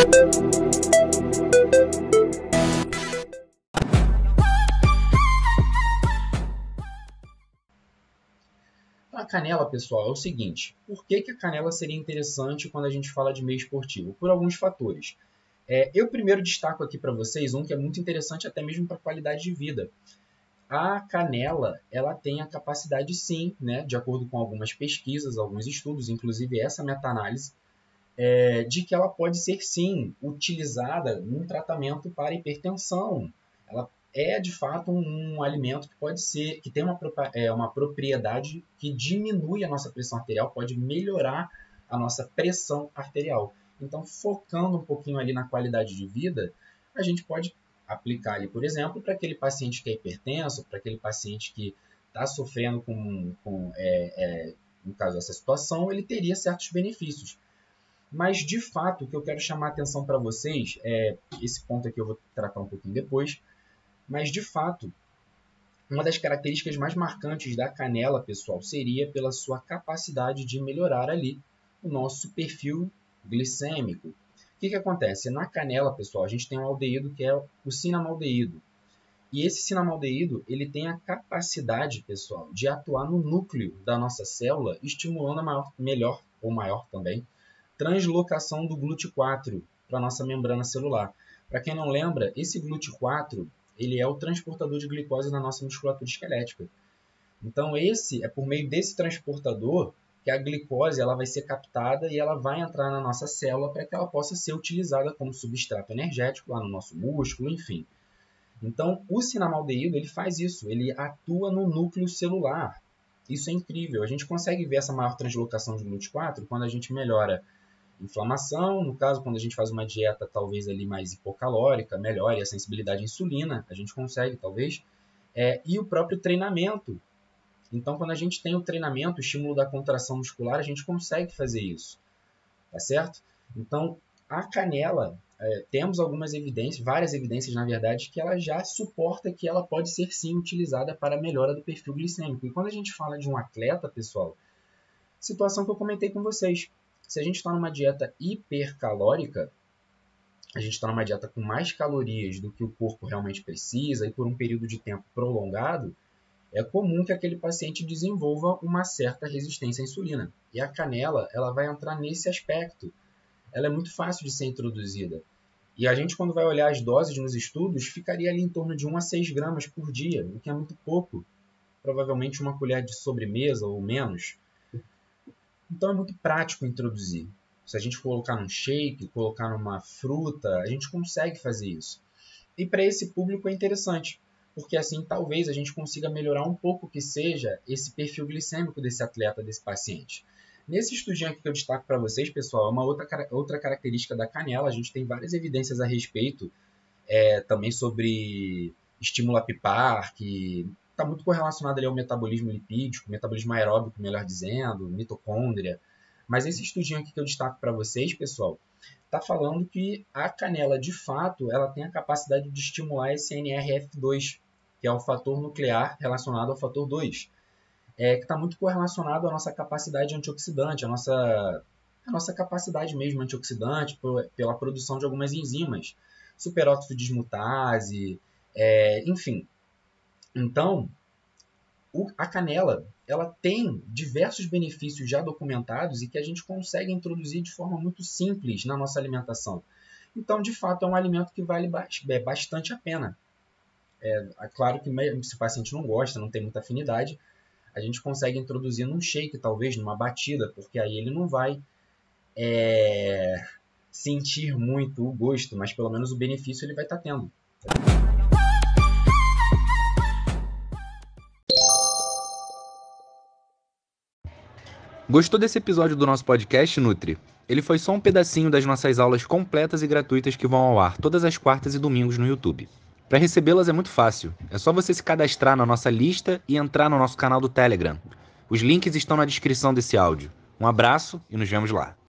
A canela, pessoal, é o seguinte: por que, que a canela seria interessante quando a gente fala de meio esportivo? Por alguns fatores. É, eu primeiro destaco aqui para vocês um que é muito interessante até mesmo para a qualidade de vida. A canela, ela tem a capacidade sim, né, de acordo com algumas pesquisas, alguns estudos, inclusive essa meta-análise, é, de que ela pode ser sim utilizada num tratamento para hipertensão. Ela é de fato um, um alimento que pode ser, que tem uma, é, uma propriedade que diminui a nossa pressão arterial, pode melhorar a nossa pressão arterial. Então, focando um pouquinho ali na qualidade de vida, a gente pode aplicar ali, por exemplo, para aquele paciente que é hipertenso, para aquele paciente que está sofrendo com, com é, é, no caso dessa situação, ele teria certos benefícios. Mas, de fato, o que eu quero chamar a atenção para vocês, é, esse ponto aqui eu vou tratar um pouquinho depois, mas, de fato, uma das características mais marcantes da canela, pessoal, seria pela sua capacidade de melhorar ali o nosso perfil glicêmico. O que, que acontece? Na canela, pessoal, a gente tem um aldeído que é o cinamaldeído. E esse cinamaldeído, ele tem a capacidade, pessoal, de atuar no núcleo da nossa célula, estimulando a maior, melhor, ou maior também, translocação do GLUT4 para a nossa membrana celular. Para quem não lembra, esse GLUT4 ele é o transportador de glicose na nossa musculatura esquelética. Então esse é por meio desse transportador que a glicose ela vai ser captada e ela vai entrar na nossa célula para que ela possa ser utilizada como substrato energético lá no nosso músculo, enfim. Então, o cinamaldeído ele faz isso, ele atua no núcleo celular. Isso é incrível. A gente consegue ver essa maior translocação de GLUT4 quando a gente melhora inflamação, no caso, quando a gente faz uma dieta talvez ali mais hipocalórica, melhore a sensibilidade à insulina, a gente consegue talvez, é, e o próprio treinamento. Então, quando a gente tem o treinamento, o estímulo da contração muscular, a gente consegue fazer isso, tá certo? Então, a canela, é, temos algumas evidências, várias evidências, na verdade, que ela já suporta que ela pode ser sim utilizada para a melhora do perfil glicêmico. E quando a gente fala de um atleta, pessoal, situação que eu comentei com vocês, se a gente está numa dieta hipercalórica, a gente está numa dieta com mais calorias do que o corpo realmente precisa e por um período de tempo prolongado, é comum que aquele paciente desenvolva uma certa resistência à insulina. E a canela, ela vai entrar nesse aspecto. Ela é muito fácil de ser introduzida. E a gente, quando vai olhar as doses nos estudos, ficaria ali em torno de 1 a 6 gramas por dia, o que é muito pouco. Provavelmente uma colher de sobremesa ou menos. Então é muito prático introduzir. Se a gente colocar num shake, colocar numa fruta, a gente consegue fazer isso. E para esse público é interessante, porque assim talvez a gente consiga melhorar um pouco que seja esse perfil glicêmico desse atleta, desse paciente. Nesse estudinho aqui que eu destaco para vocês, pessoal, é uma outra, outra característica da canela. A gente tem várias evidências a respeito é, também sobre estímulo apipar, que está muito correlacionado ali ao metabolismo lipídico, metabolismo aeróbico, melhor dizendo, mitocôndria. Mas esse estudinho aqui que eu destaco para vocês, pessoal, está falando que a canela, de fato, ela tem a capacidade de estimular esse NRF2, que é o fator nuclear relacionado ao fator 2, é, que está muito correlacionado à nossa capacidade antioxidante, à nossa, à nossa capacidade mesmo antioxidante pela produção de algumas enzimas, superóxido de dismutase, é, enfim, então, o, a canela ela tem diversos benefícios já documentados e que a gente consegue introduzir de forma muito simples na nossa alimentação. Então, de fato, é um alimento que vale é, bastante a pena. É, é claro que se o paciente não gosta, não tem muita afinidade, a gente consegue introduzir num shake, talvez, numa batida, porque aí ele não vai é, sentir muito o gosto, mas pelo menos o benefício ele vai estar tá tendo. Gostou desse episódio do nosso podcast, Nutri? Ele foi só um pedacinho das nossas aulas completas e gratuitas que vão ao ar todas as quartas e domingos no YouTube. Para recebê-las é muito fácil. É só você se cadastrar na nossa lista e entrar no nosso canal do Telegram. Os links estão na descrição desse áudio. Um abraço e nos vemos lá.